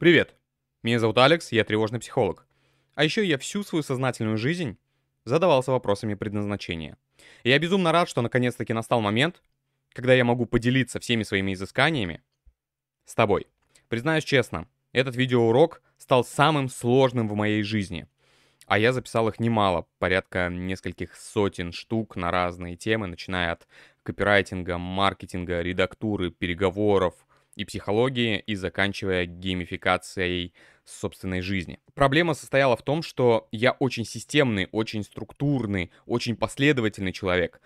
Привет, меня зовут Алекс, я тревожный психолог. А еще я всю свою сознательную жизнь задавался вопросами предназначения. И я безумно рад, что наконец-таки настал момент, когда я могу поделиться всеми своими изысканиями с тобой. Признаюсь честно, этот видеоурок стал самым сложным в моей жизни. А я записал их немало, порядка нескольких сотен штук на разные темы, начиная от копирайтинга, маркетинга, редактуры, переговоров, и психологии, и заканчивая геймификацией собственной жизни. Проблема состояла в том, что я очень системный, очень структурный, очень последовательный человек.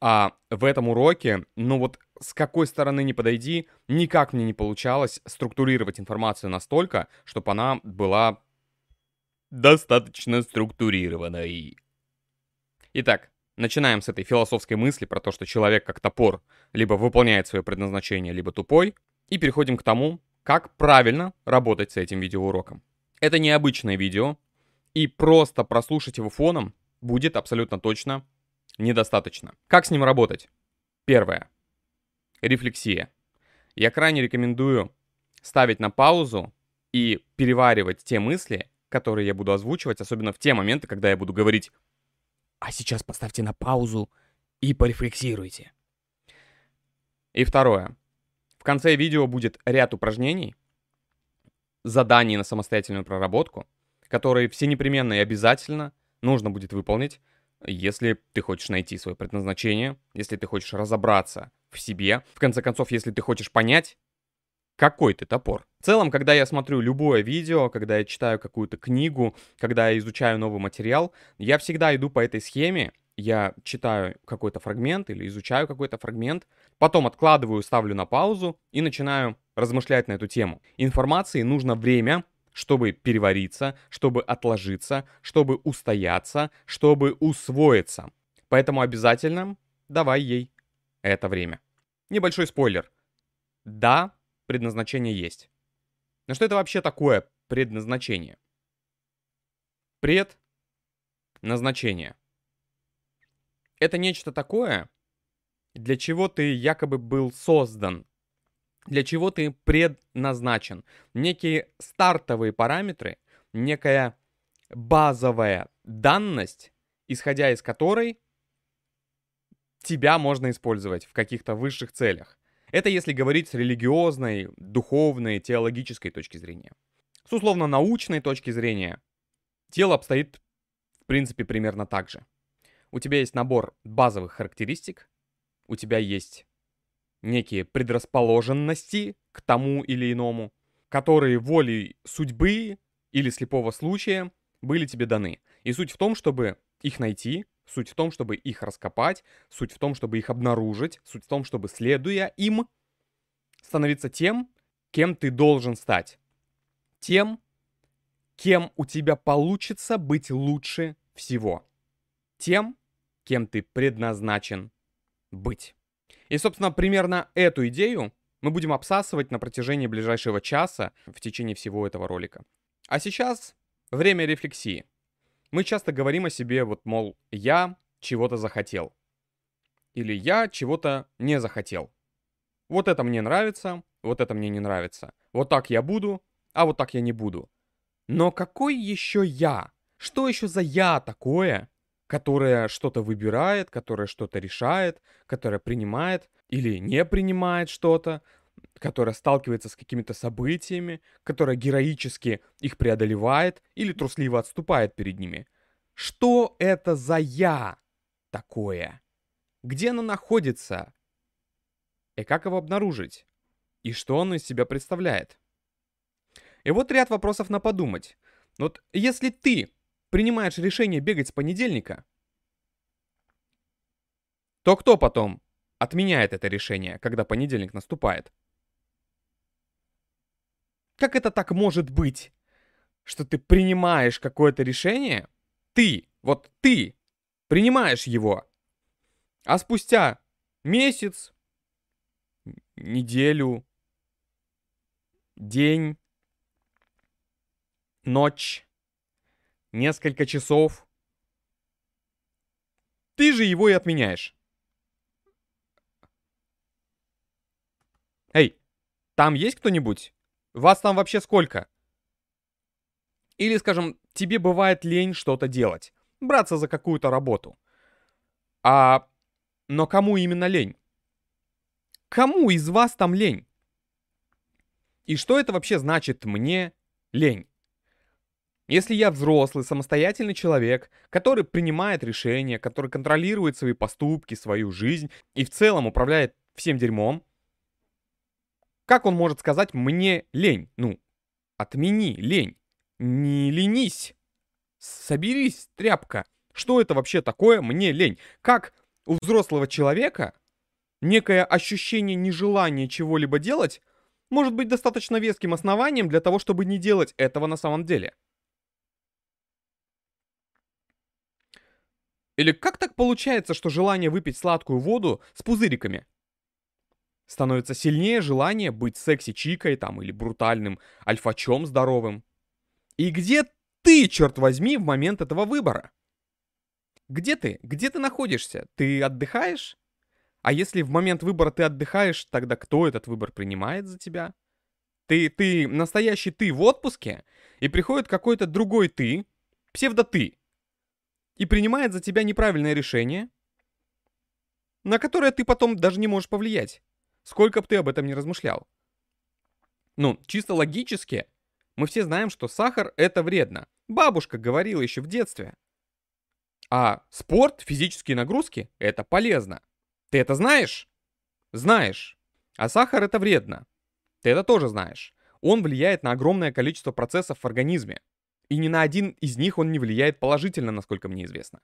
А в этом уроке, ну вот с какой стороны не подойди, никак мне не получалось структурировать информацию настолько, чтобы она была достаточно структурированной. Итак, начинаем с этой философской мысли про то, что человек как топор либо выполняет свое предназначение, либо тупой, и переходим к тому, как правильно работать с этим видеоуроком. Это необычное видео, и просто прослушать его фоном будет абсолютно точно недостаточно. Как с ним работать? Первое. Рефлексия. Я крайне рекомендую ставить на паузу и переваривать те мысли, которые я буду озвучивать, особенно в те моменты, когда я буду говорить «А сейчас поставьте на паузу и порефлексируйте». И второе. Конце видео будет ряд упражнений, заданий на самостоятельную проработку, которые все непременно и обязательно нужно будет выполнить, если ты хочешь найти свое предназначение, если ты хочешь разобраться в себе, в конце концов, если ты хочешь понять, какой ты топор. В целом, когда я смотрю любое видео, когда я читаю какую-то книгу, когда я изучаю новый материал, я всегда иду по этой схеме, я читаю какой-то фрагмент или изучаю какой-то фрагмент, потом откладываю, ставлю на паузу и начинаю размышлять на эту тему. Информации нужно время, чтобы перевариться, чтобы отложиться, чтобы устояться, чтобы усвоиться. Поэтому обязательно давай ей это время. Небольшой спойлер. Да, предназначение есть. Но что это вообще такое предназначение? Предназначение. Это нечто такое, для чего ты якобы был создан, для чего ты предназначен. Некие стартовые параметры, некая базовая данность, исходя из которой тебя можно использовать в каких-то высших целях. Это если говорить с религиозной, духовной, теологической точки зрения. С условно-научной точки зрения тело обстоит, в принципе, примерно так же у тебя есть набор базовых характеристик, у тебя есть некие предрасположенности к тому или иному, которые волей судьбы или слепого случая были тебе даны. И суть в том, чтобы их найти, суть в том, чтобы их раскопать, суть в том, чтобы их обнаружить, суть в том, чтобы, следуя им, становиться тем, кем ты должен стать. Тем, кем у тебя получится быть лучше всего тем, кем ты предназначен быть. И, собственно, примерно эту идею мы будем обсасывать на протяжении ближайшего часа в течение всего этого ролика. А сейчас время рефлексии. Мы часто говорим о себе, вот, мол, я чего-то захотел. Или я чего-то не захотел. Вот это мне нравится, вот это мне не нравится. Вот так я буду, а вот так я не буду. Но какой еще я? Что еще за я такое, которая что-то выбирает, которая что-то решает, которая принимает или не принимает что-то, которая сталкивается с какими-то событиями, которая героически их преодолевает или трусливо отступает перед ними. Что это за «я» такое? Где оно находится? И как его обнаружить? И что оно из себя представляет? И вот ряд вопросов на подумать. Вот если ты принимаешь решение бегать с понедельника, то кто потом отменяет это решение, когда понедельник наступает? Как это так может быть, что ты принимаешь какое-то решение, ты, вот ты, принимаешь его, а спустя месяц, неделю, день, ночь, несколько часов. Ты же его и отменяешь. Эй, там есть кто-нибудь? Вас там вообще сколько? Или, скажем, тебе бывает лень что-то делать, браться за какую-то работу. А... Но кому именно лень? Кому из вас там лень? И что это вообще значит мне лень? Если я взрослый, самостоятельный человек, который принимает решения, который контролирует свои поступки, свою жизнь и в целом управляет всем дерьмом, как он может сказать «мне лень»? Ну, отмени лень. Не ленись. Соберись, тряпка. Что это вообще такое «мне лень»? Как у взрослого человека некое ощущение нежелания чего-либо делать может быть достаточно веским основанием для того, чтобы не делать этого на самом деле? Или как так получается, что желание выпить сладкую воду с пузыриками становится сильнее желания быть секси-чикой там или брутальным альфачом здоровым? И где ты, черт возьми, в момент этого выбора? Где ты? Где ты находишься? Ты отдыхаешь? А если в момент выбора ты отдыхаешь, тогда кто этот выбор принимает за тебя? Ты, ты, настоящий ты в отпуске, и приходит какой-то другой ты, псевдо-ты, и принимает за тебя неправильное решение, на которое ты потом даже не можешь повлиять, сколько бы ты об этом не размышлял. Ну, чисто логически, мы все знаем, что сахар это вредно. Бабушка говорила еще в детстве. А спорт, физические нагрузки это полезно. Ты это знаешь? Знаешь. А сахар это вредно. Ты это тоже знаешь. Он влияет на огромное количество процессов в организме. И ни на один из них он не влияет положительно, насколько мне известно.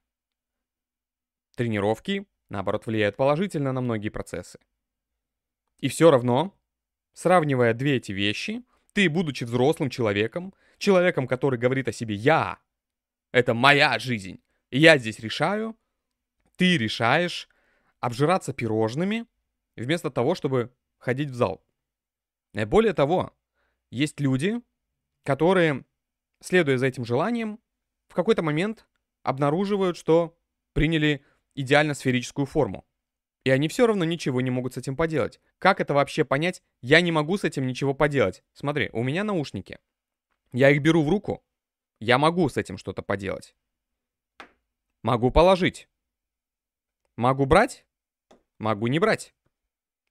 Тренировки, наоборот, влияют положительно на многие процессы. И все равно, сравнивая две эти вещи, ты, будучи взрослым человеком, человеком, который говорит о себе «я», это моя жизнь, я здесь решаю, ты решаешь обжираться пирожными, вместо того, чтобы ходить в зал. Более того, есть люди, которые следуя за этим желанием, в какой-то момент обнаруживают, что приняли идеально сферическую форму. И они все равно ничего не могут с этим поделать. Как это вообще понять? Я не могу с этим ничего поделать. Смотри, у меня наушники. Я их беру в руку. Я могу с этим что-то поделать. Могу положить. Могу брать? Могу не брать.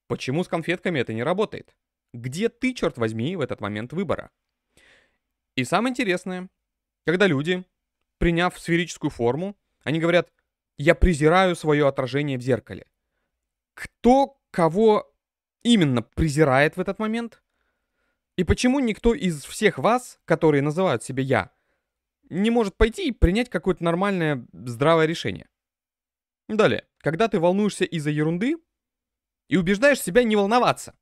Почему с конфетками это не работает? Где ты, черт возьми, в этот момент выбора? И самое интересное, когда люди, приняв сферическую форму, они говорят, я презираю свое отражение в зеркале. Кто кого именно презирает в этот момент? И почему никто из всех вас, которые называют себя «я», не может пойти и принять какое-то нормальное, здравое решение? Далее, когда ты волнуешься из-за ерунды и убеждаешь себя не волноваться.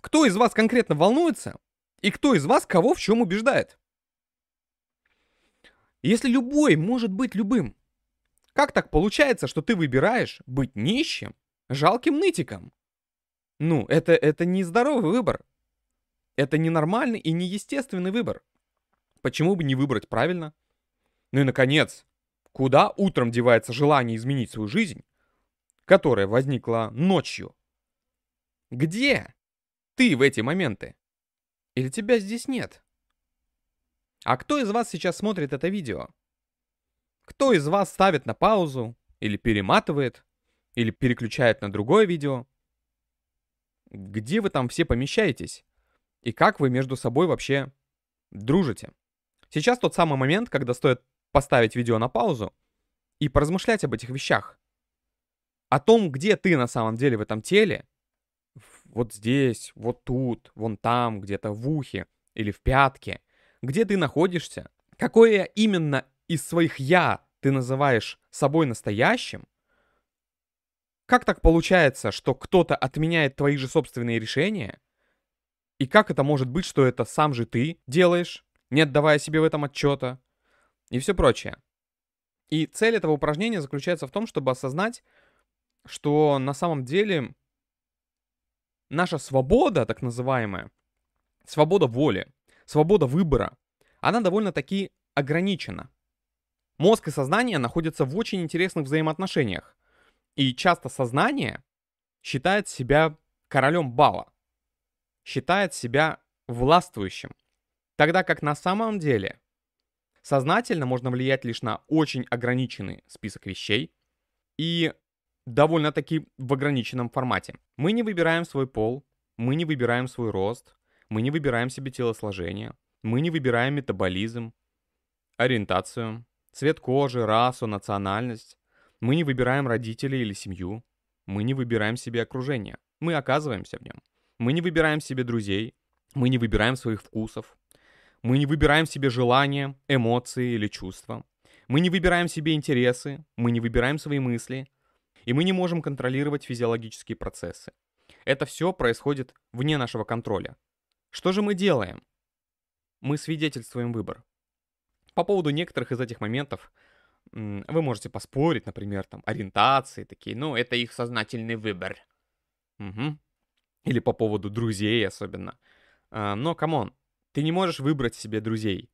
Кто из вас конкретно волнуется и кто из вас кого в чем убеждает? Если любой может быть любым, как так получается, что ты выбираешь быть нищим, жалким нытиком? Ну, это, это не здоровый выбор. Это ненормальный и неестественный выбор. Почему бы не выбрать правильно? Ну и, наконец, куда утром девается желание изменить свою жизнь, которая возникла ночью? Где ты в эти моменты? Или тебя здесь нет? А кто из вас сейчас смотрит это видео? Кто из вас ставит на паузу, или перематывает, или переключает на другое видео? Где вы там все помещаетесь? И как вы между собой вообще дружите? Сейчас тот самый момент, когда стоит поставить видео на паузу и поразмышлять об этих вещах. О том, где ты на самом деле в этом теле, вот здесь, вот тут, вон там, где-то в ухе или в пятке, где ты находишься, какое именно из своих «я» ты называешь собой настоящим, как так получается, что кто-то отменяет твои же собственные решения? И как это может быть, что это сам же ты делаешь, не отдавая себе в этом отчета? И все прочее. И цель этого упражнения заключается в том, чтобы осознать, что на самом деле наша свобода, так называемая, свобода воли, свобода выбора, она довольно-таки ограничена. Мозг и сознание находятся в очень интересных взаимоотношениях. И часто сознание считает себя королем бала, считает себя властвующим. Тогда как на самом деле сознательно можно влиять лишь на очень ограниченный список вещей и довольно-таки в ограниченном формате. Мы не выбираем свой пол, мы не выбираем свой рост, мы не выбираем себе телосложение, мы не выбираем метаболизм, ориентацию, цвет кожи, расу, национальность. Мы не выбираем родителей или семью. Мы не выбираем себе окружение. Мы оказываемся в нем. Мы не выбираем себе друзей. Мы не выбираем своих вкусов. Мы не выбираем себе желания, эмоции или чувства. Мы не выбираем себе интересы. Мы не выбираем свои мысли. И мы не можем контролировать физиологические процессы. Это все происходит вне нашего контроля. Что же мы делаем? Мы свидетельствуем выбор. По поводу некоторых из этих моментов вы можете поспорить, например, там, ориентации такие, ну, это их сознательный выбор. Угу. Или по поводу друзей особенно. А, но, come on, ты не можешь выбрать себе друзей.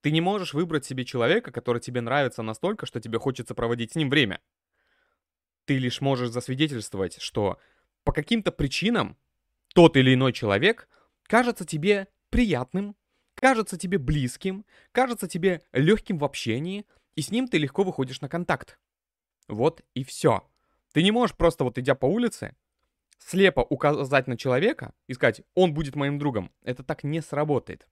Ты не можешь выбрать себе человека, который тебе нравится настолько, что тебе хочется проводить с ним время. Ты лишь можешь засвидетельствовать, что по каким-то причинам тот или иной человек кажется тебе приятным, кажется тебе близким, кажется тебе легким в общении, и с ним ты легко выходишь на контакт. Вот и все. Ты не можешь просто вот идя по улице, слепо указать на человека и сказать, он будет моим другом. Это так не сработает.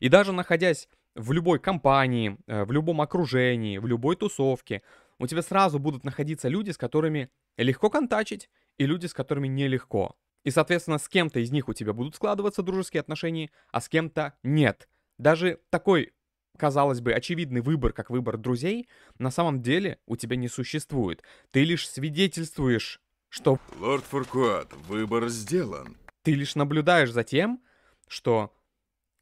И даже находясь в любой компании, э, в любом окружении, в любой тусовке, у тебя сразу будут находиться люди, с которыми легко контачить, и люди, с которыми нелегко. И, соответственно, с кем-то из них у тебя будут складываться дружеские отношения, а с кем-то нет. Даже такой, казалось бы, очевидный выбор, как выбор друзей, на самом деле у тебя не существует. Ты лишь свидетельствуешь, что... Лорд Фуркуат, выбор сделан. Ты лишь наблюдаешь за тем, что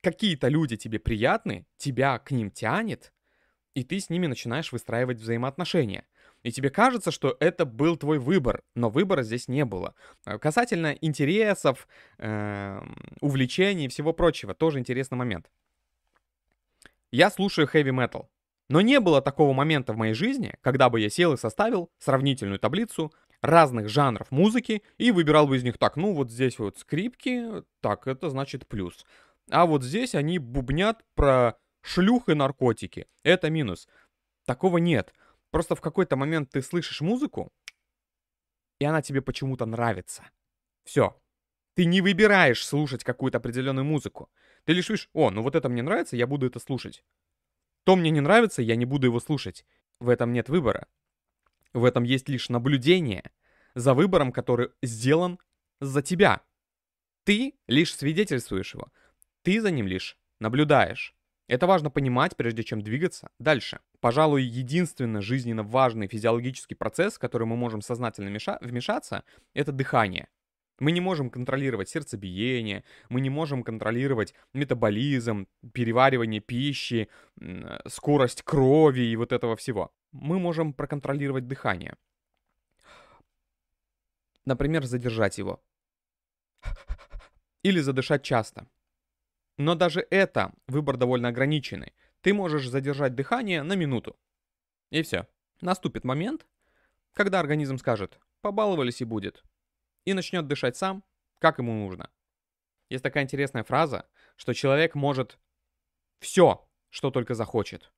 какие-то люди тебе приятны, тебя к ним тянет, и ты с ними начинаешь выстраивать взаимоотношения – и тебе кажется, что это был твой выбор, но выбора здесь не было. Э, касательно интересов, э, увлечений и всего прочего, тоже интересный момент. Я слушаю heavy metal, но не было такого момента в моей жизни, когда бы я сел и составил сравнительную таблицу разных жанров музыки и выбирал бы из них так, ну вот здесь вот скрипки, так, это значит плюс. А вот здесь они бубнят про шлюх и наркотики, это минус. Такого нет. Просто в какой-то момент ты слышишь музыку, и она тебе почему-то нравится. Все. Ты не выбираешь слушать какую-то определенную музыку. Ты лишь видишь, о, ну вот это мне нравится, я буду это слушать. То мне не нравится, я не буду его слушать. В этом нет выбора. В этом есть лишь наблюдение за выбором, который сделан за тебя. Ты лишь свидетельствуешь его. Ты за ним лишь наблюдаешь. Это важно понимать, прежде чем двигаться дальше. Пожалуй, единственный жизненно важный физиологический процесс, в который мы можем сознательно вмешаться, это дыхание. Мы не можем контролировать сердцебиение, мы не можем контролировать метаболизм, переваривание пищи, скорость крови и вот этого всего. Мы можем проконтролировать дыхание. Например, задержать его. Или задышать часто. Но даже это выбор довольно ограниченный. Ты можешь задержать дыхание на минуту. И все. Наступит момент, когда организм скажет «побаловались и будет», и начнет дышать сам, как ему нужно. Есть такая интересная фраза, что человек может все, что только захочет,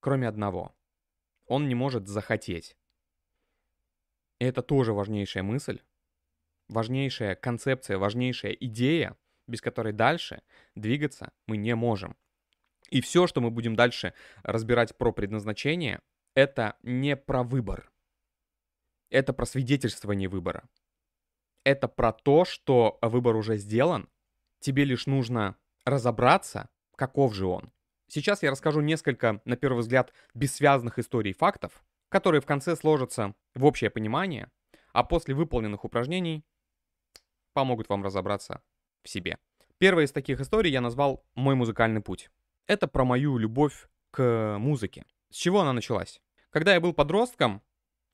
кроме одного. Он не может захотеть. И это тоже важнейшая мысль, важнейшая концепция, важнейшая идея, без которой дальше двигаться мы не можем. И все, что мы будем дальше разбирать про предназначение, это не про выбор. Это про свидетельствование выбора. Это про то, что выбор уже сделан, тебе лишь нужно разобраться, каков же он. Сейчас я расскажу несколько, на первый взгляд, бессвязных историй и фактов, которые в конце сложатся в общее понимание, а после выполненных упражнений помогут вам разобраться в себе. Первая из таких историй я назвал «Мой музыкальный путь». Это про мою любовь к музыке. С чего она началась? Когда я был подростком,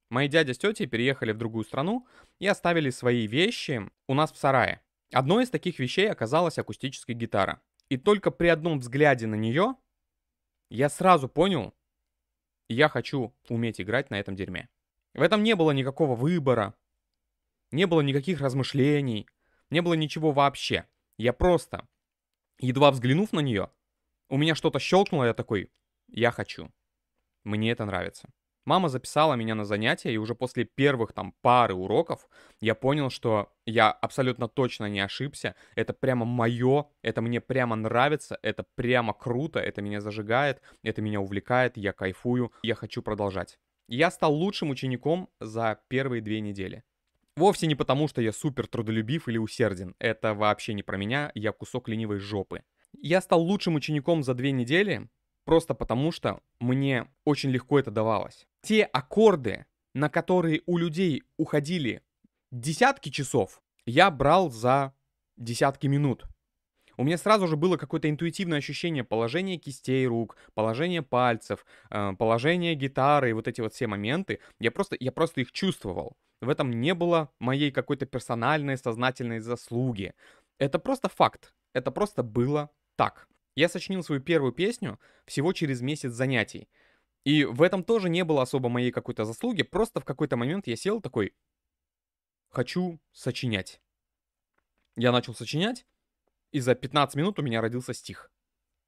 мои дядя с тетей переехали в другую страну и оставили свои вещи у нас в сарае. Одной из таких вещей оказалась акустическая гитара. И только при одном взгляде на нее я сразу понял, я хочу уметь играть на этом дерьме. В этом не было никакого выбора, не было никаких размышлений, не было ничего вообще. Я просто Едва взглянув на нее, у меня что-то щелкнуло, я такой, я хочу. Мне это нравится. Мама записала меня на занятия, и уже после первых там пары уроков я понял, что я абсолютно точно не ошибся. Это прямо мое, это мне прямо нравится, это прямо круто, это меня зажигает, это меня увлекает, я кайфую, я хочу продолжать. Я стал лучшим учеником за первые две недели. Вовсе не потому, что я супер трудолюбив или усерден. Это вообще не про меня, я кусок ленивой жопы. Я стал лучшим учеником за две недели, просто потому что мне очень легко это давалось. Те аккорды, на которые у людей уходили десятки часов, я брал за десятки минут. У меня сразу же было какое-то интуитивное ощущение положения кистей рук, положения пальцев, э, положения гитары и вот эти вот все моменты. Я просто, я просто их чувствовал. В этом не было моей какой-то персональной сознательной заслуги. Это просто факт. Это просто было так. Я сочинил свою первую песню всего через месяц занятий. И в этом тоже не было особо моей какой-то заслуги, просто в какой-то момент я сел такой, хочу сочинять. Я начал сочинять, и за 15 минут у меня родился стих.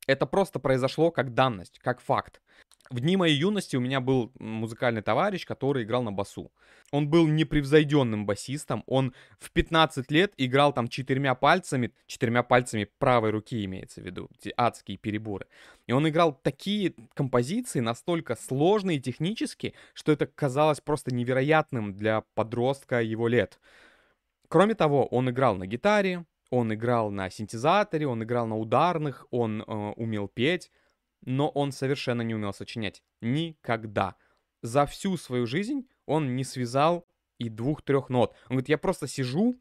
Это просто произошло как данность, как факт. В дни моей юности у меня был музыкальный товарищ, который играл на басу. Он был непревзойденным басистом. Он в 15 лет играл там четырьмя пальцами, четырьмя пальцами правой руки имеется в виду, эти адские переборы. И он играл такие композиции, настолько сложные технически, что это казалось просто невероятным для подростка его лет. Кроме того, он играл на гитаре, он играл на синтезаторе, он играл на ударных, он э, умел петь но он совершенно не умел сочинять. Никогда. За всю свою жизнь он не связал и двух-трех нот. Он говорит, я просто сижу,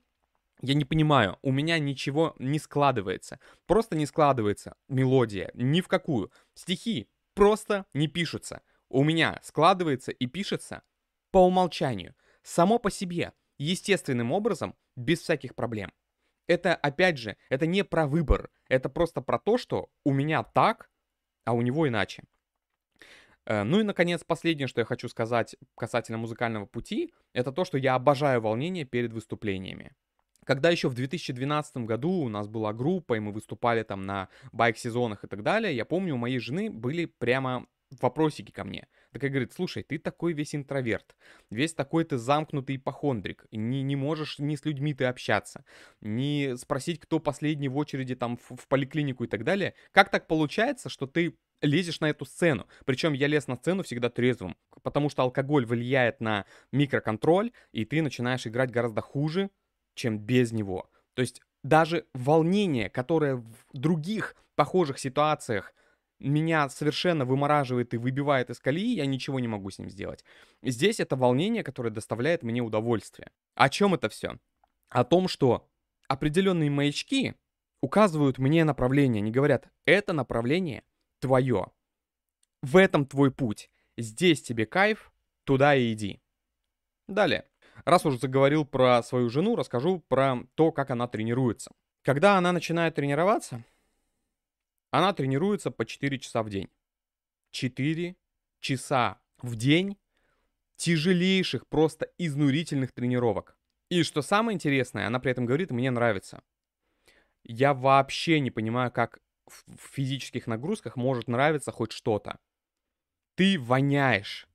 я не понимаю, у меня ничего не складывается. Просто не складывается мелодия, ни в какую. Стихи просто не пишутся. У меня складывается и пишется по умолчанию, само по себе, естественным образом, без всяких проблем. Это, опять же, это не про выбор, это просто про то, что у меня так, а у него иначе. Э, ну и, наконец, последнее, что я хочу сказать касательно музыкального пути, это то, что я обожаю волнение перед выступлениями. Когда еще в 2012 году у нас была группа, и мы выступали там на байк-сезонах и так далее, я помню, у моей жены были прямо вопросики ко мне. Такая говорит, слушай, ты такой весь интроверт, весь такой ты замкнутый ипохондрик, не, не можешь ни с людьми ты общаться, не спросить, кто последний в очереди там в, в поликлинику и так далее. Как так получается, что ты лезешь на эту сцену. Причем я лез на сцену всегда трезвым, потому что алкоголь влияет на микроконтроль, и ты начинаешь играть гораздо хуже, чем без него. То есть даже волнение, которое в других похожих ситуациях меня совершенно вымораживает и выбивает из колеи, я ничего не могу с ним сделать. Здесь это волнение, которое доставляет мне удовольствие. О чем это все? О том, что определенные маячки указывают мне направление, они говорят, это направление твое. В этом твой путь. Здесь тебе кайф, туда и иди. Далее. Раз уже заговорил про свою жену, расскажу про то, как она тренируется. Когда она начинает тренироваться, она тренируется по 4 часа в день. 4 часа в день тяжелейших, просто изнурительных тренировок. И что самое интересное, она при этом говорит, мне нравится. Я вообще не понимаю, как в физических нагрузках может нравиться хоть что-то. Ты воняешь.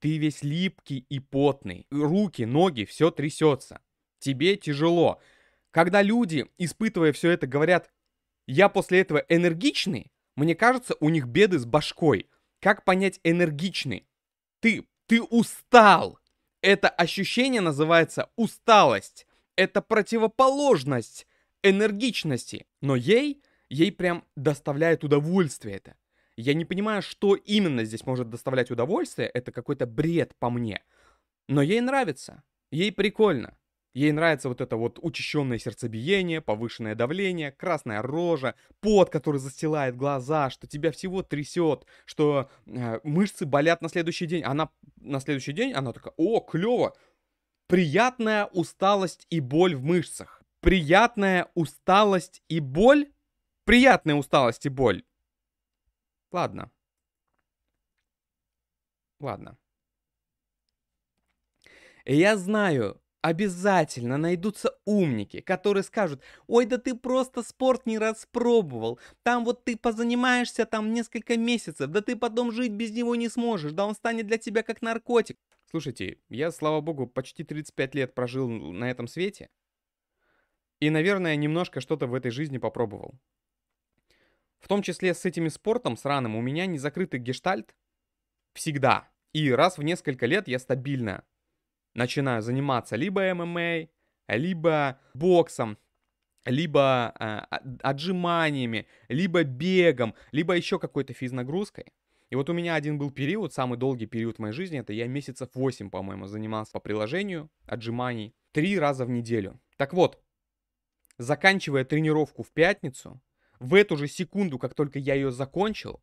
Ты весь липкий и потный. Руки, ноги, все трясется. Тебе тяжело. Когда люди, испытывая все это, говорят, я после этого энергичный, мне кажется, у них беды с башкой. Как понять энергичный? Ты, ты устал. Это ощущение называется усталость. Это противоположность энергичности. Но ей, ей прям доставляет удовольствие это. Я не понимаю, что именно здесь может доставлять удовольствие. Это какой-то бред по мне. Но ей нравится. Ей прикольно. Ей нравится вот это вот учащенное сердцебиение, повышенное давление, красная рожа, пот, который застилает глаза, что тебя всего трясет, что э, мышцы болят на следующий день. Она на следующий день, она такая, о, клево, приятная усталость и боль в мышцах. Приятная усталость и боль? Приятная усталость и боль. Ладно. Ладно. Я знаю, обязательно найдутся умники, которые скажут, ой, да ты просто спорт не распробовал, там вот ты позанимаешься там несколько месяцев, да ты потом жить без него не сможешь, да он станет для тебя как наркотик. Слушайте, я, слава богу, почти 35 лет прожил на этом свете, и, наверное, немножко что-то в этой жизни попробовал. В том числе с этими спортом сраным у меня не закрытый гештальт всегда. И раз в несколько лет я стабильно начинаю заниматься либо ММА, либо боксом, либо э, отжиманиями, либо бегом, либо еще какой-то физнагрузкой. И вот у меня один был период, самый долгий период в моей жизни, это я месяцев 8, по-моему, занимался по приложению отжиманий, три раза в неделю. Так вот, заканчивая тренировку в пятницу, в эту же секунду, как только я ее закончил,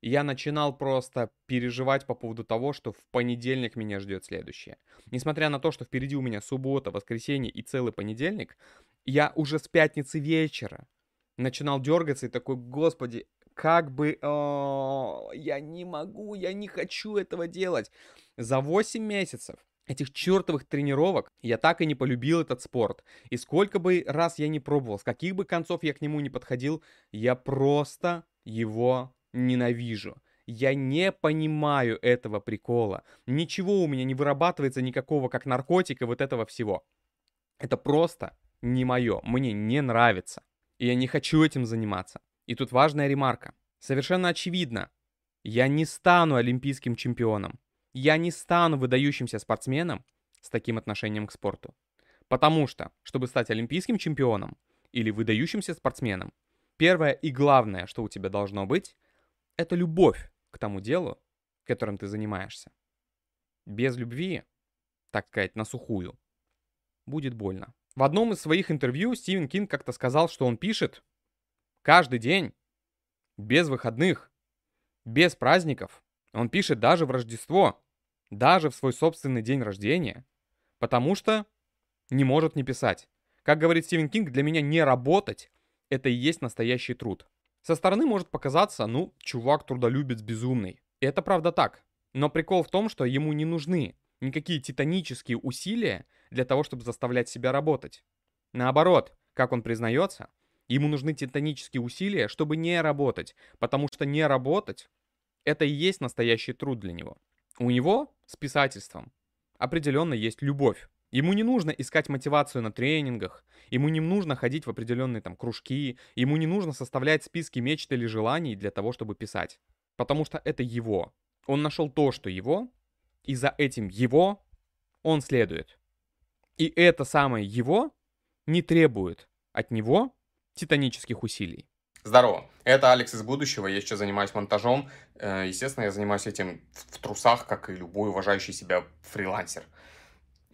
я начинал просто переживать по поводу того, что в понедельник меня ждет следующее. Несмотря на то, что впереди у меня суббота, воскресенье и целый понедельник, я уже с пятницы вечера начинал дергаться и такой, господи, как бы, о, я не могу, я не хочу этого делать. За 8 месяцев этих чертовых тренировок я так и не полюбил этот спорт. И сколько бы раз я не пробовал, с каких бы концов я к нему не подходил, я просто его ненавижу. Я не понимаю этого прикола. Ничего у меня не вырабатывается никакого как наркотика вот этого всего. Это просто не мое. Мне не нравится. И я не хочу этим заниматься. И тут важная ремарка. Совершенно очевидно. Я не стану олимпийским чемпионом. Я не стану выдающимся спортсменом с таким отношением к спорту. Потому что, чтобы стать олимпийским чемпионом или выдающимся спортсменом, первое и главное, что у тебя должно быть, это любовь к тому делу, которым ты занимаешься. Без любви, так сказать, на сухую, будет больно. В одном из своих интервью Стивен Кинг как-то сказал, что он пишет каждый день, без выходных, без праздников. Он пишет даже в Рождество, даже в свой собственный день рождения, потому что не может не писать. Как говорит Стивен Кинг, для меня не работать — это и есть настоящий труд. Со стороны может показаться, ну, чувак трудолюбец безумный. И это правда так. Но прикол в том, что ему не нужны никакие титанические усилия для того, чтобы заставлять себя работать. Наоборот, как он признается, ему нужны титанические усилия, чтобы не работать, потому что не работать — это и есть настоящий труд для него. У него с писательством определенно есть любовь. Ему не нужно искать мотивацию на тренингах, ему не нужно ходить в определенные там кружки, ему не нужно составлять списки мечт или желаний для того, чтобы писать. Потому что это его. Он нашел то, что его, и за этим его он следует. И это самое его не требует от него титанических усилий. Здорово, это Алекс из будущего, я сейчас занимаюсь монтажом. Э, естественно, я занимаюсь этим в трусах, как и любой уважающий себя фрилансер.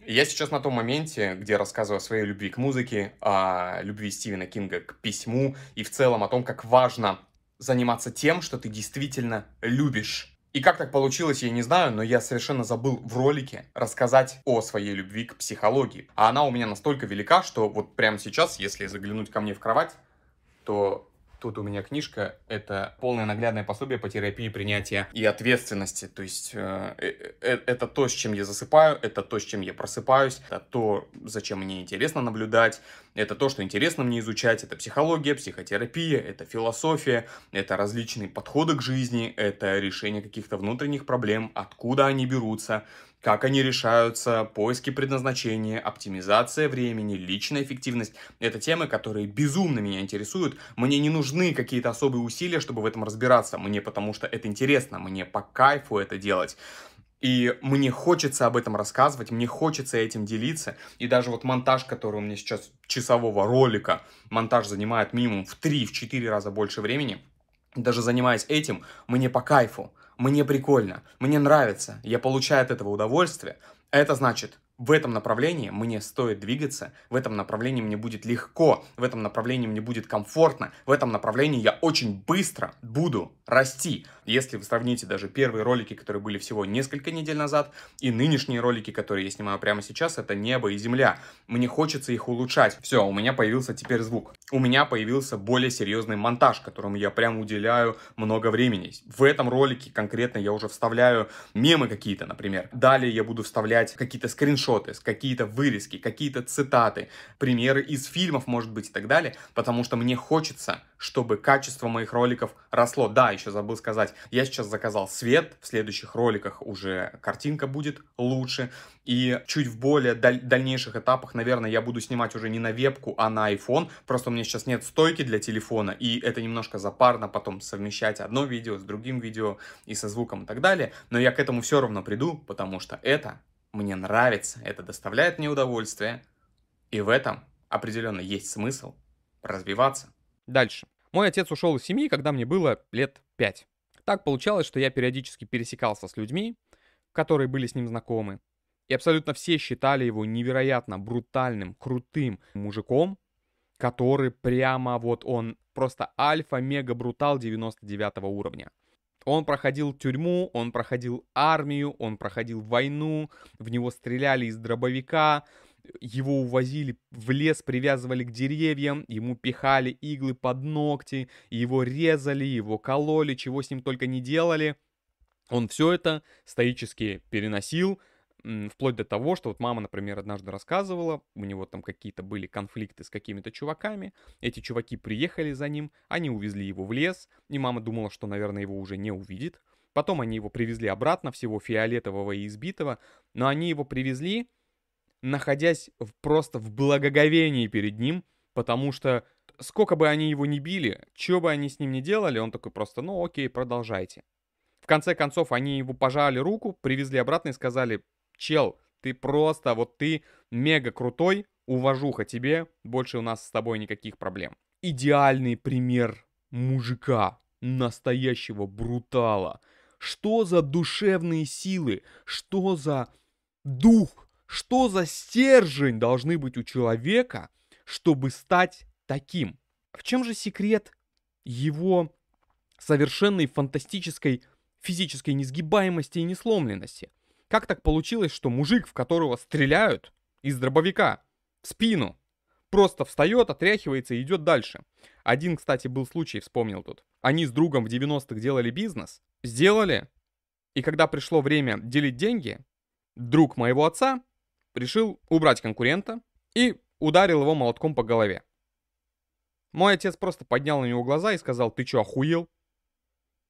Я сейчас на том моменте, где рассказываю о своей любви к музыке, о любви Стивена Кинга к письму и в целом о том, как важно заниматься тем, что ты действительно любишь. И как так получилось, я не знаю, но я совершенно забыл в ролике рассказать о своей любви к психологии. А она у меня настолько велика, что вот прямо сейчас, если заглянуть ко мне в кровать, то Тут у меня книжка, это полное наглядное пособие по терапии принятия и ответственности. То есть э, э, э, это то, с чем я засыпаю, это то, с чем я просыпаюсь, это то, зачем мне интересно наблюдать, это то, что интересно мне изучать, это психология, психотерапия, это философия, это различные подходы к жизни, это решение каких-то внутренних проблем, откуда они берутся, как они решаются, поиски предназначения, оптимизация времени, личная эффективность. Это темы, которые безумно меня интересуют. Мне не нужны какие-то особые усилия, чтобы в этом разбираться. Мне потому что это интересно, мне по кайфу это делать. И мне хочется об этом рассказывать, мне хочется этим делиться. И даже вот монтаж, который у меня сейчас часового ролика, монтаж занимает минимум в 3-4 раза больше времени. Даже занимаясь этим, мне по кайфу мне прикольно, мне нравится, я получаю от этого удовольствие, это значит, в этом направлении мне стоит двигаться, в этом направлении мне будет легко, в этом направлении мне будет комфортно, в этом направлении я очень быстро буду расти. Если вы сравните даже первые ролики, которые были всего несколько недель назад, и нынешние ролики, которые я снимаю прямо сейчас, это небо и земля. Мне хочется их улучшать. Все, у меня появился теперь звук. У меня появился более серьезный монтаж, которому я прям уделяю много времени. В этом ролике конкретно я уже вставляю мемы какие-то, например. Далее я буду вставлять какие-то скриншоты, какие-то вырезки, какие-то цитаты, примеры из фильмов, может быть, и так далее, потому что мне хочется, чтобы качество моих роликов росло. Да, еще забыл сказать, я сейчас заказал свет, в следующих роликах уже картинка будет лучше, и чуть в более даль- дальнейших этапах, наверное, я буду снимать уже не на вебку, а на iPhone, просто у меня сейчас нет стойки для телефона, и это немножко запарно потом совмещать одно видео с другим видео и со звуком и так далее, но я к этому все равно приду, потому что это мне нравится, это доставляет мне удовольствие, и в этом определенно есть смысл развиваться. Дальше. Мой отец ушел из семьи, когда мне было лет пять. Так получалось, что я периодически пересекался с людьми, которые были с ним знакомы. И абсолютно все считали его невероятно брутальным, крутым мужиком, который прямо вот он просто альфа-мега-брутал 99 уровня. Он проходил тюрьму, он проходил армию, он проходил войну, в него стреляли из дробовика, его увозили в лес, привязывали к деревьям, ему пихали иглы под ногти, его резали, его кололи, чего с ним только не делали. Он все это стоически переносил, вплоть до того, что вот мама, например, однажды рассказывала, у него там какие-то были конфликты с какими-то чуваками, эти чуваки приехали за ним, они увезли его в лес, и мама думала, что, наверное, его уже не увидит. Потом они его привезли обратно, всего фиолетового и избитого, но они его привезли, находясь в, просто в благоговении перед ним, потому что сколько бы они его ни били, что бы они с ним ни делали, он такой просто, ну окей, продолжайте. В конце концов, они его пожали руку, привезли обратно и сказали, чел, ты просто, вот ты мега крутой, уважуха тебе, больше у нас с тобой никаких проблем. Идеальный пример мужика, настоящего брутала. Что за душевные силы, что за дух что за стержень должны быть у человека, чтобы стать таким? В чем же секрет его совершенной фантастической физической несгибаемости и несломленности? Как так получилось, что мужик, в которого стреляют из дробовика в спину, просто встает, отряхивается и идет дальше? Один, кстати, был случай, вспомнил тут. Они с другом в 90-х делали бизнес, сделали, и когда пришло время делить деньги, друг моего отца решил убрать конкурента и ударил его молотком по голове. Мой отец просто поднял на него глаза и сказал, ты чё, охуел?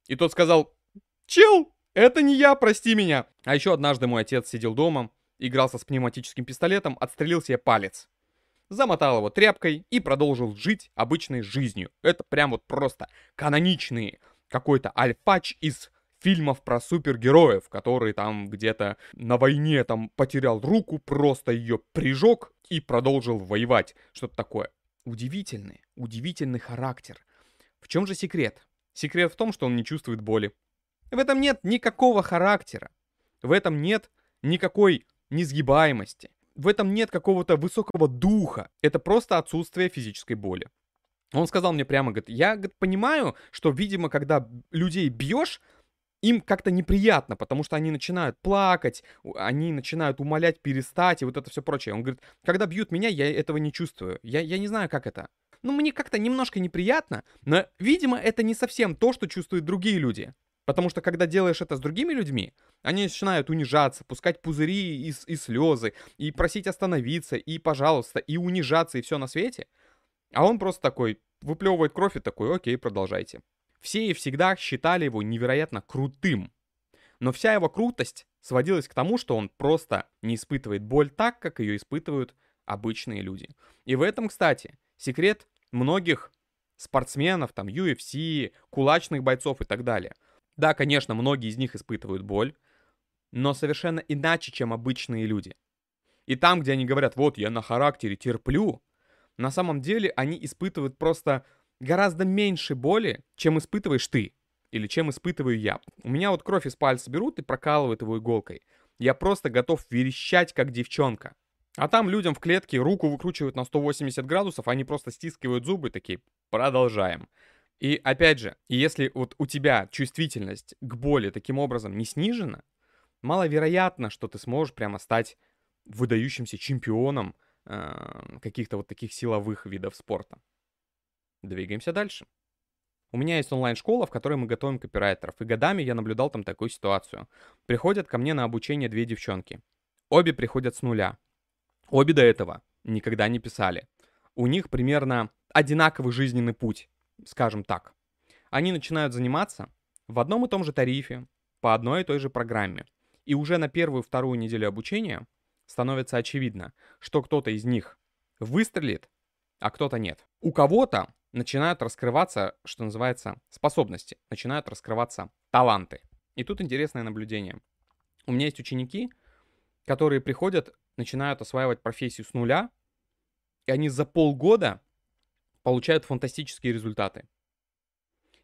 И тот сказал, чел, это не я, прости меня. А еще однажды мой отец сидел дома, игрался с пневматическим пистолетом, отстрелил себе палец. Замотал его тряпкой и продолжил жить обычной жизнью. Это прям вот просто каноничный какой-то альфач из фильмов про супергероев, который там где-то на войне там потерял руку, просто ее прижег и продолжил воевать. Что-то такое. Удивительный, удивительный характер. В чем же секрет? Секрет в том, что он не чувствует боли. В этом нет никакого характера. В этом нет никакой несгибаемости. В этом нет какого-то высокого духа. Это просто отсутствие физической боли. Он сказал мне прямо, говорит, я говорит, понимаю, что, видимо, когда людей бьешь, им как-то неприятно, потому что они начинают плакать, они начинают умолять перестать и вот это все прочее. Он говорит, когда бьют меня, я этого не чувствую. Я, я не знаю, как это. Ну, мне как-то немножко неприятно, но, видимо, это не совсем то, что чувствуют другие люди. Потому что, когда делаешь это с другими людьми, они начинают унижаться, пускать пузыри и, и слезы, и просить остановиться, и пожалуйста, и унижаться, и все на свете. А он просто такой, выплевывает кровь и такой, окей, продолжайте. Все и всегда считали его невероятно крутым. Но вся его крутость сводилась к тому, что он просто не испытывает боль так, как ее испытывают обычные люди. И в этом, кстати, секрет многих спортсменов, там, UFC, кулачных бойцов и так далее. Да, конечно, многие из них испытывают боль, но совершенно иначе, чем обычные люди. И там, где они говорят, вот, я на характере терплю, на самом деле они испытывают просто гораздо меньше боли, чем испытываешь ты. Или чем испытываю я. У меня вот кровь из пальца берут и прокалывают его иголкой. Я просто готов верещать, как девчонка. А там людям в клетке руку выкручивают на 180 градусов, они просто стискивают зубы такие, продолжаем. И опять же, если вот у тебя чувствительность к боли таким образом не снижена, маловероятно, что ты сможешь прямо стать выдающимся чемпионом э, каких-то вот таких силовых видов спорта. Двигаемся дальше. У меня есть онлайн-школа, в которой мы готовим копирайтеров, и годами я наблюдал там такую ситуацию. Приходят ко мне на обучение две девчонки. Обе приходят с нуля. Обе до этого никогда не писали. У них примерно одинаковый жизненный путь, скажем так. Они начинают заниматься в одном и том же тарифе, по одной и той же программе. И уже на первую-вторую неделю обучения становится очевидно, что кто-то из них выстрелит, а кто-то нет. У кого-то начинают раскрываться, что называется, способности, начинают раскрываться таланты. И тут интересное наблюдение. У меня есть ученики, которые приходят, начинают осваивать профессию с нуля, и они за полгода получают фантастические результаты.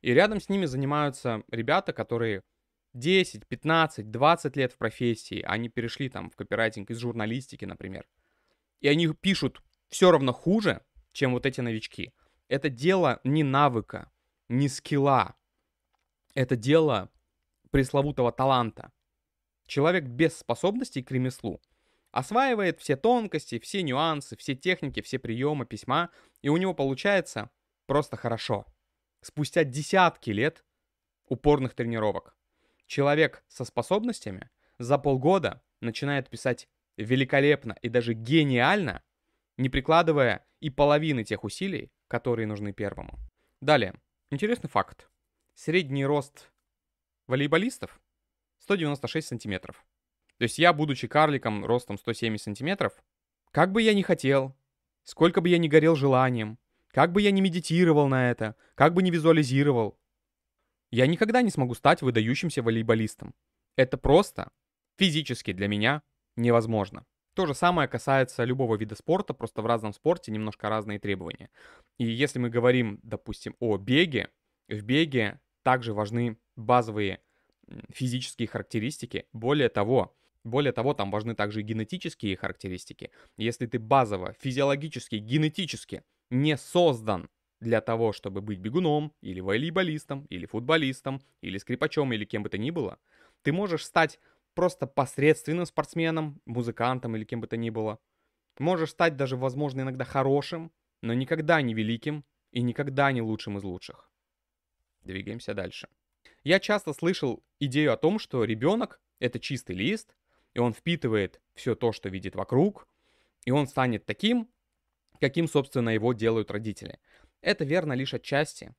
И рядом с ними занимаются ребята, которые 10, 15, 20 лет в профессии, они перешли там в копирайтинг из журналистики, например. И они пишут все равно хуже, чем вот эти новички. Это дело не навыка, не скилла. Это дело пресловутого таланта. Человек без способностей к ремеслу осваивает все тонкости, все нюансы, все техники, все приемы письма, и у него получается просто хорошо. Спустя десятки лет упорных тренировок. Человек со способностями за полгода начинает писать великолепно и даже гениально, не прикладывая и половины тех усилий, которые нужны первому. Далее, интересный факт. Средний рост волейболистов 196 сантиметров. То есть я, будучи карликом ростом 170 сантиметров, как бы я ни хотел, сколько бы я ни горел желанием, как бы я ни медитировал на это, как бы ни визуализировал, я никогда не смогу стать выдающимся волейболистом. Это просто физически для меня невозможно. То же самое касается любого вида спорта, просто в разном спорте немножко разные требования. И если мы говорим, допустим, о беге, в беге также важны базовые физические характеристики. Более того, более того, там важны также и генетические характеристики. Если ты базово, физиологически, генетически не создан для того, чтобы быть бегуном, или волейболистом, или футболистом, или скрипачом, или кем бы то ни было, ты можешь стать просто посредственным спортсменом, музыкантом или кем бы то ни было. Можешь стать даже, возможно, иногда хорошим, но никогда не великим и никогда не лучшим из лучших. Двигаемся дальше. Я часто слышал идею о том, что ребенок — это чистый лист, и он впитывает все то, что видит вокруг, и он станет таким, каким, собственно, его делают родители. Это верно лишь отчасти.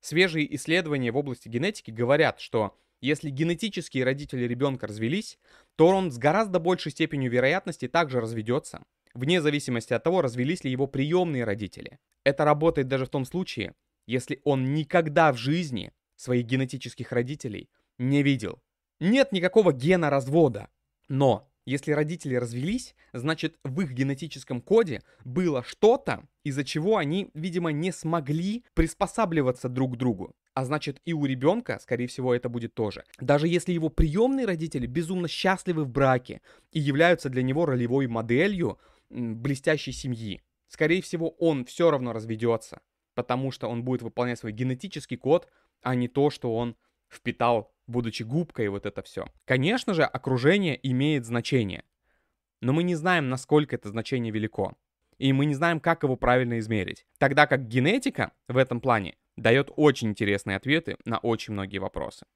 Свежие исследования в области генетики говорят, что если генетические родители ребенка развелись, то он с гораздо большей степенью вероятности также разведется, вне зависимости от того, развелись ли его приемные родители. Это работает даже в том случае, если он никогда в жизни своих генетических родителей не видел. Нет никакого гена развода, но если родители развелись, значит в их генетическом коде было что-то, из-за чего они, видимо, не смогли приспосабливаться друг к другу. А значит и у ребенка, скорее всего, это будет тоже. Даже если его приемные родители безумно счастливы в браке и являются для него ролевой моделью блестящей семьи, скорее всего, он все равно разведется, потому что он будет выполнять свой генетический код, а не то, что он впитал будучи губкой, вот это все. Конечно же, окружение имеет значение, но мы не знаем, насколько это значение велико. И мы не знаем, как его правильно измерить. Тогда как генетика в этом плане дает очень интересные ответы на очень многие вопросы.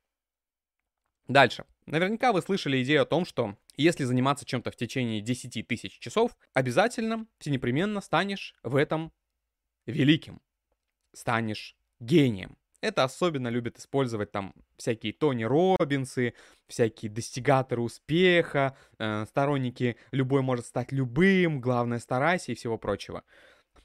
Дальше. Наверняка вы слышали идею о том, что если заниматься чем-то в течение 10 тысяч часов, обязательно, все непременно станешь в этом великим. Станешь гением. Это особенно любят использовать там всякие Тони Робинсы, всякие достигаторы успеха, э, сторонники «любой может стать любым», «главное старайся» и всего прочего.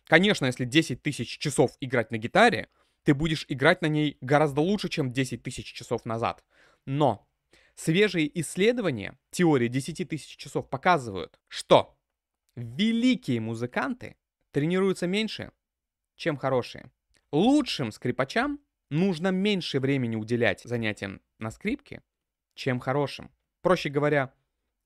Конечно, если 10 тысяч часов играть на гитаре, ты будешь играть на ней гораздо лучше, чем 10 тысяч часов назад. Но свежие исследования теории 10 тысяч часов показывают, что великие музыканты тренируются меньше, чем хорошие. Лучшим скрипачам нужно меньше времени уделять занятиям на скрипке, чем хорошим. Проще говоря,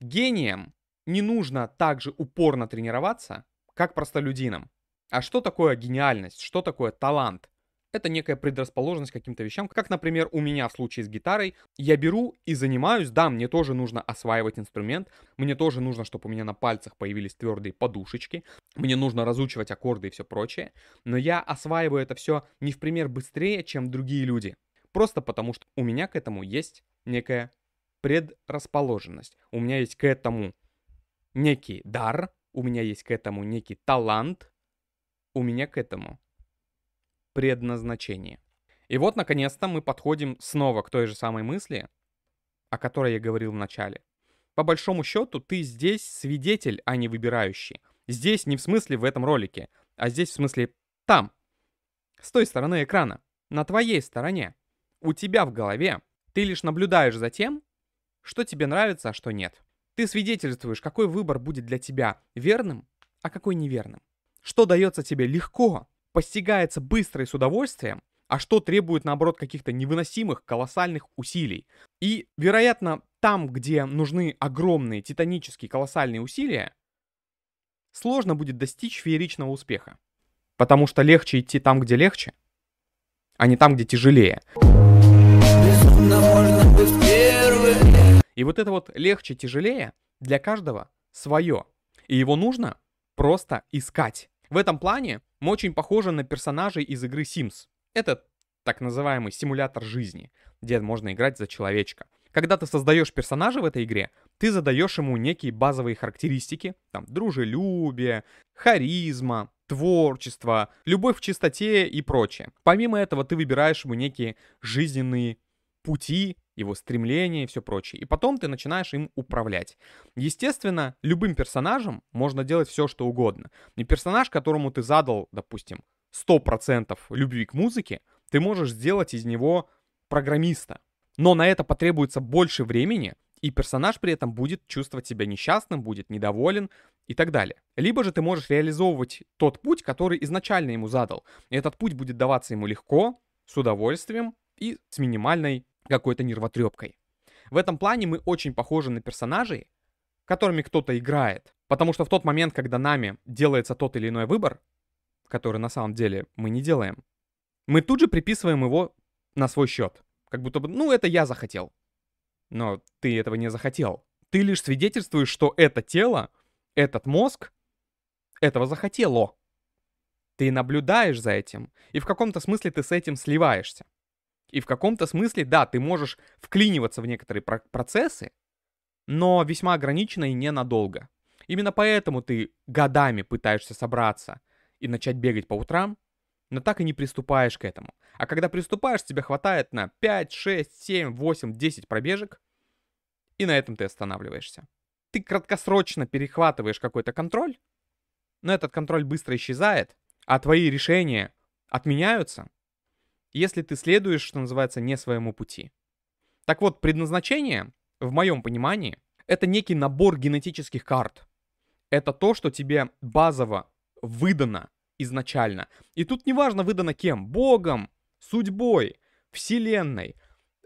гением не нужно так же упорно тренироваться, как простолюдинам. А что такое гениальность? Что такое талант? Это некая предрасположенность к каким-то вещам. Как, например, у меня в случае с гитарой. Я беру и занимаюсь. Да, мне тоже нужно осваивать инструмент. Мне тоже нужно, чтобы у меня на пальцах появились твердые подушечки. Мне нужно разучивать аккорды и все прочее. Но я осваиваю это все не в пример быстрее, чем другие люди. Просто потому, что у меня к этому есть некая предрасположенность. У меня есть к этому некий дар, у меня есть к этому некий талант, у меня к этому предназначение. И вот, наконец-то, мы подходим снова к той же самой мысли, о которой я говорил в начале. По большому счету, ты здесь свидетель, а не выбирающий. Здесь не в смысле в этом ролике, а здесь в смысле там, с той стороны экрана, на твоей стороне. У тебя в голове ты лишь наблюдаешь за тем, что тебе нравится, а что нет. Ты свидетельствуешь, какой выбор будет для тебя верным, а какой неверным. Что дается тебе легко, постигается быстро и с удовольствием, а что требует, наоборот, каких-то невыносимых, колоссальных усилий. И, вероятно, там, где нужны огромные, титанические, колоссальные усилия, сложно будет достичь фееричного успеха. Потому что легче идти там, где легче, а не там, где тяжелее. И вот это вот легче, тяжелее для каждого свое. И его нужно просто искать. В этом плане мы очень похожи на персонажей из игры Sims. Это так называемый симулятор жизни, где можно играть за человечка. Когда ты создаешь персонажа в этой игре, ты задаешь ему некие базовые характеристики, там, дружелюбие, харизма, творчество, любовь в чистоте и прочее. Помимо этого, ты выбираешь ему некие жизненные пути, его стремления и все прочее. И потом ты начинаешь им управлять. Естественно, любым персонажем можно делать все, что угодно. И персонаж, которому ты задал, допустим, 100% любви к музыке, ты можешь сделать из него программиста. Но на это потребуется больше времени, и персонаж при этом будет чувствовать себя несчастным, будет недоволен и так далее. Либо же ты можешь реализовывать тот путь, который изначально ему задал. И этот путь будет даваться ему легко, с удовольствием и с минимальной какой-то нервотрепкой. В этом плане мы очень похожи на персонажей, которыми кто-то играет. Потому что в тот момент, когда нами делается тот или иной выбор, который на самом деле мы не делаем, мы тут же приписываем его на свой счет. Как будто бы, ну, это я захотел. Но ты этого не захотел. Ты лишь свидетельствуешь, что это тело, этот мозг этого захотело. Ты наблюдаешь за этим, и в каком-то смысле ты с этим сливаешься. И в каком-то смысле, да, ты можешь вклиниваться в некоторые про- процессы, но весьма ограниченно и ненадолго. Именно поэтому ты годами пытаешься собраться и начать бегать по утрам, но так и не приступаешь к этому. А когда приступаешь, тебе хватает на 5, 6, 7, 8, 10 пробежек, и на этом ты останавливаешься. Ты краткосрочно перехватываешь какой-то контроль, но этот контроль быстро исчезает, а твои решения отменяются, если ты следуешь, что называется, не своему пути. Так вот, предназначение, в моем понимании, это некий набор генетических карт. Это то, что тебе базово выдано изначально. И тут неважно выдано кем. Богом, судьбой, вселенной.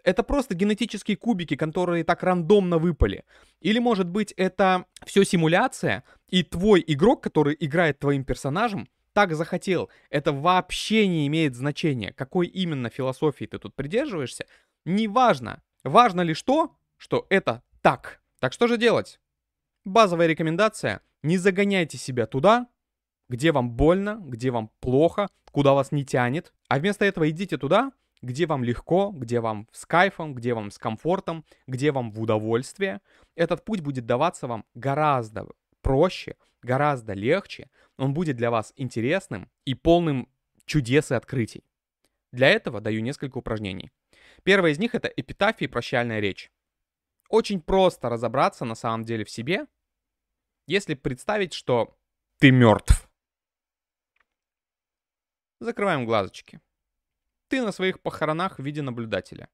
Это просто генетические кубики, которые так рандомно выпали. Или, может быть, это все симуляция, и твой игрок, который играет твоим персонажем, так захотел. Это вообще не имеет значения, какой именно философии ты тут придерживаешься. Неважно. Важно лишь то, что это так. Так что же делать? Базовая рекомендация. Не загоняйте себя туда, где вам больно, где вам плохо, куда вас не тянет. А вместо этого идите туда, где вам легко, где вам с кайфом, где вам с комфортом, где вам в удовольствие. Этот путь будет даваться вам гораздо проще, гораздо легче, он будет для вас интересным и полным чудес и открытий. Для этого даю несколько упражнений. Первое из них это эпитафия и прощальная речь. Очень просто разобраться на самом деле в себе, если представить, что ты мертв. Закрываем глазочки. Ты на своих похоронах в виде наблюдателя.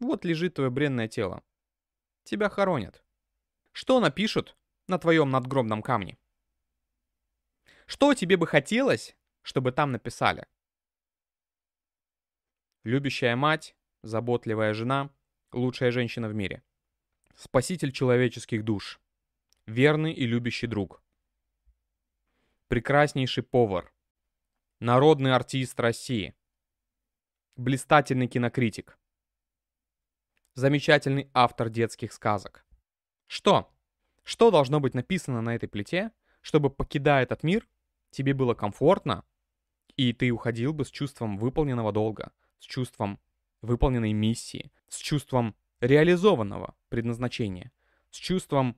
Вот лежит твое бренное тело. Тебя хоронят. Что напишут на твоем надгробном камне? Что тебе бы хотелось, чтобы там написали? Любящая мать, заботливая жена, лучшая женщина в мире. Спаситель человеческих душ. Верный и любящий друг. Прекраснейший повар. Народный артист России. блистательный кинокритик, замечательный автор детских сказок. Что? Что должно быть написано на этой плите, чтобы, покидая этот мир, тебе было комфортно, и ты уходил бы с чувством выполненного долга, с чувством выполненной миссии, с чувством реализованного предназначения, с чувством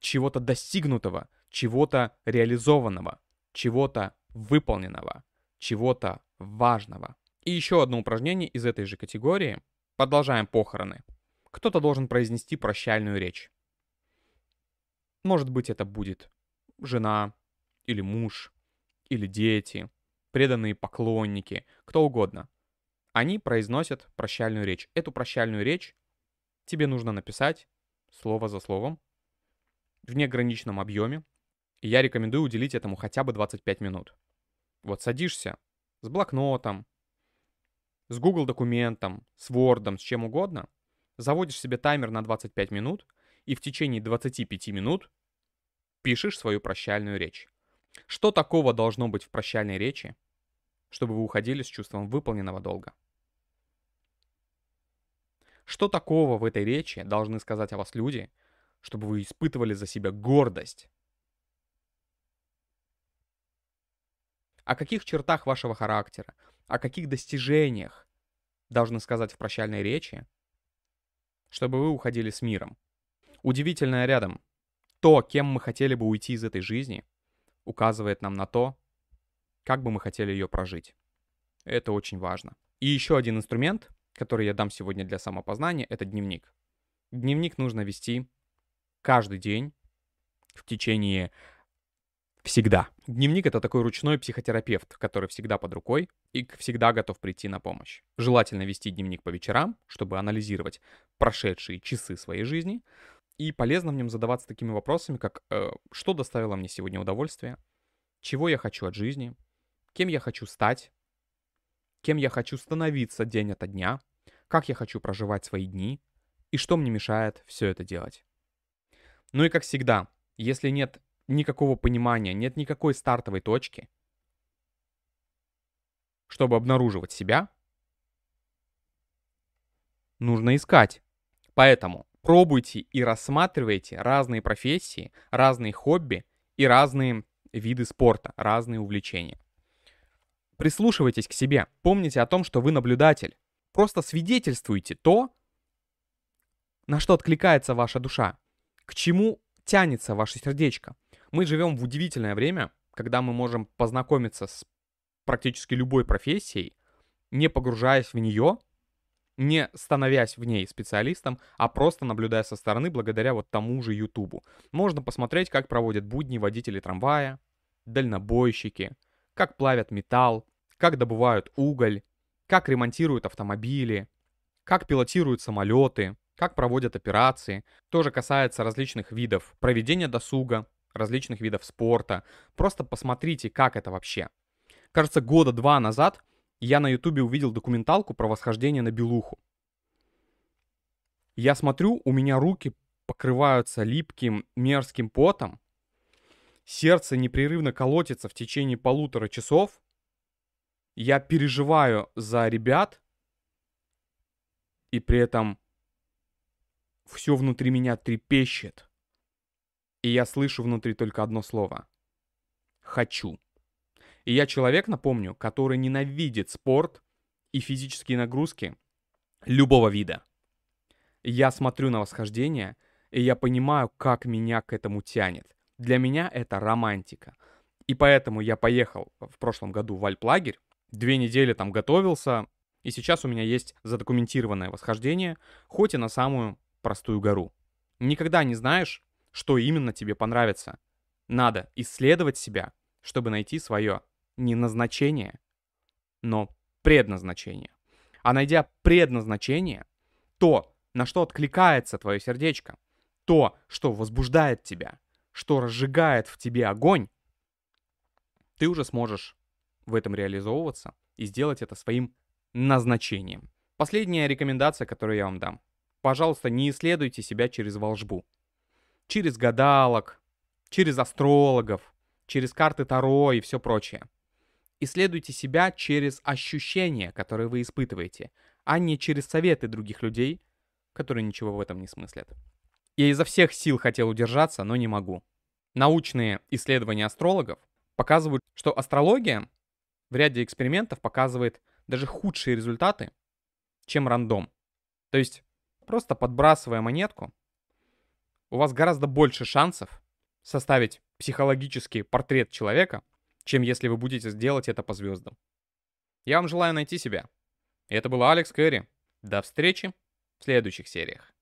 чего-то достигнутого, чего-то реализованного, чего-то выполненного, чего-то важного. И еще одно упражнение из этой же категории. Продолжаем похороны. Кто-то должен произнести прощальную речь. Может быть, это будет жена, или муж, или дети, преданные поклонники, кто угодно. Они произносят прощальную речь. Эту прощальную речь тебе нужно написать слово за словом в неограниченном объеме. И я рекомендую уделить этому хотя бы 25 минут. Вот садишься с блокнотом, с Google документом, с Word, с чем угодно, заводишь себе таймер на 25 минут и в течение 25 минут пишешь свою прощальную речь. Что такого должно быть в прощальной речи, чтобы вы уходили с чувством выполненного долга? Что такого в этой речи должны сказать о вас люди, чтобы вы испытывали за себя гордость? О каких чертах вашего характера, о каких достижениях должны сказать в прощальной речи, чтобы вы уходили с миром? Удивительное рядом. То, кем мы хотели бы уйти из этой жизни, указывает нам на то, как бы мы хотели ее прожить. Это очень важно. И еще один инструмент, который я дам сегодня для самопознания, это дневник. Дневник нужно вести каждый день в течение всегда. Дневник — это такой ручной психотерапевт, который всегда под рукой и всегда готов прийти на помощь. Желательно вести дневник по вечерам, чтобы анализировать прошедшие часы своей жизни, и полезно в нем задаваться такими вопросами, как э, что доставило мне сегодня удовольствие, чего я хочу от жизни, кем я хочу стать, кем я хочу становиться день ото дня, как я хочу проживать свои дни? И что мне мешает все это делать. Ну и как всегда, если нет никакого понимания, нет никакой стартовой точки, чтобы обнаруживать себя, нужно искать. Поэтому пробуйте и рассматривайте разные профессии, разные хобби и разные виды спорта, разные увлечения. Прислушивайтесь к себе, помните о том, что вы наблюдатель. Просто свидетельствуйте то, на что откликается ваша душа, к чему тянется ваше сердечко. Мы живем в удивительное время, когда мы можем познакомиться с практически любой профессией, не погружаясь в нее, не становясь в ней специалистом, а просто наблюдая со стороны благодаря вот тому же Ютубу. Можно посмотреть, как проводят будни водители трамвая, дальнобойщики, как плавят металл, как добывают уголь, как ремонтируют автомобили, как пилотируют самолеты, как проводят операции. Тоже касается различных видов проведения досуга, различных видов спорта. Просто посмотрите, как это вообще. Кажется, года два назад я на ютубе увидел документалку про восхождение на Белуху. Я смотрю, у меня руки покрываются липким мерзким потом, сердце непрерывно колотится в течение полутора часов, я переживаю за ребят, и при этом все внутри меня трепещет. И я слышу внутри только одно слово. Хочу. И я человек, напомню, который ненавидит спорт и физические нагрузки любого вида. Я смотрю на восхождение, и я понимаю, как меня к этому тянет. Для меня это романтика. И поэтому я поехал в прошлом году в Альплагерь, две недели там готовился, и сейчас у меня есть задокументированное восхождение, хоть и на самую простую гору. Никогда не знаешь, что именно тебе понравится. Надо исследовать себя, чтобы найти свое не назначение, но предназначение. А найдя предназначение, то, на что откликается твое сердечко, то, что возбуждает тебя, что разжигает в тебе огонь, ты уже сможешь в этом реализовываться и сделать это своим назначением. Последняя рекомендация, которую я вам дам. Пожалуйста, не исследуйте себя через волжбу. Через гадалок, через астрологов, через карты Таро и все прочее. Исследуйте себя через ощущения, которые вы испытываете, а не через советы других людей, которые ничего в этом не смыслят. Я изо всех сил хотел удержаться, но не могу. Научные исследования астрологов показывают, что астрология в ряде экспериментов показывает даже худшие результаты, чем рандом. То есть, просто подбрасывая монетку, у вас гораздо больше шансов составить психологический портрет человека, чем если вы будете сделать это по звездам. Я вам желаю найти себя. Это был Алекс Кэрри. До встречи в следующих сериях.